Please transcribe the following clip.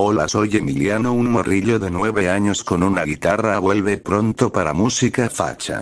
Hola soy Emiliano un morrillo de 9 años con una guitarra vuelve pronto para música facha.